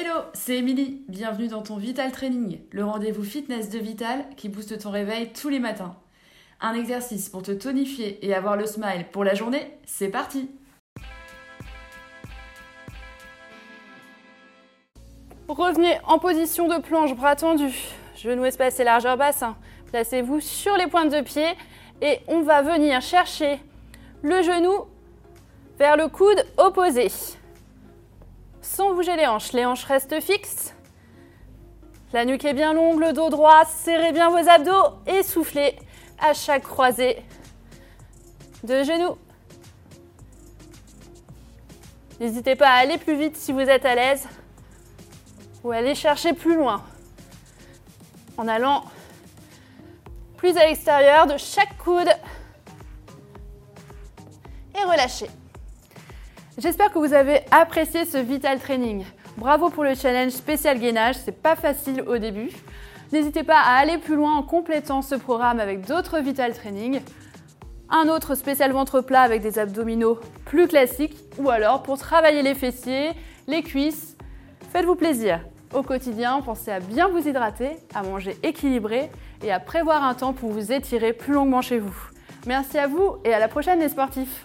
Hello, c'est Émilie. Bienvenue dans ton Vital Training, le rendez-vous fitness de Vital qui booste ton réveil tous les matins. Un exercice pour te tonifier et avoir le smile pour la journée, c'est parti Revenez en position de planche, bras tendus, genoux espacés, largeur bassin. Placez-vous sur les pointes de pied et on va venir chercher le genou vers le coude opposé. Sans bouger les hanches, les hanches restent fixes. La nuque est bien longue, le dos droit, serrez bien vos abdos et soufflez à chaque croisée de genoux. N'hésitez pas à aller plus vite si vous êtes à l'aise ou aller chercher plus loin en allant plus à l'extérieur de chaque coude et relâchez. J'espère que vous avez apprécié ce Vital Training. Bravo pour le challenge spécial gainage, c'est pas facile au début. N'hésitez pas à aller plus loin en complétant ce programme avec d'autres Vital Training. Un autre spécial ventre plat avec des abdominaux plus classiques ou alors pour travailler les fessiers, les cuisses. Faites-vous plaisir. Au quotidien, pensez à bien vous hydrater, à manger équilibré et à prévoir un temps pour vous étirer plus longuement chez vous. Merci à vous et à la prochaine les sportifs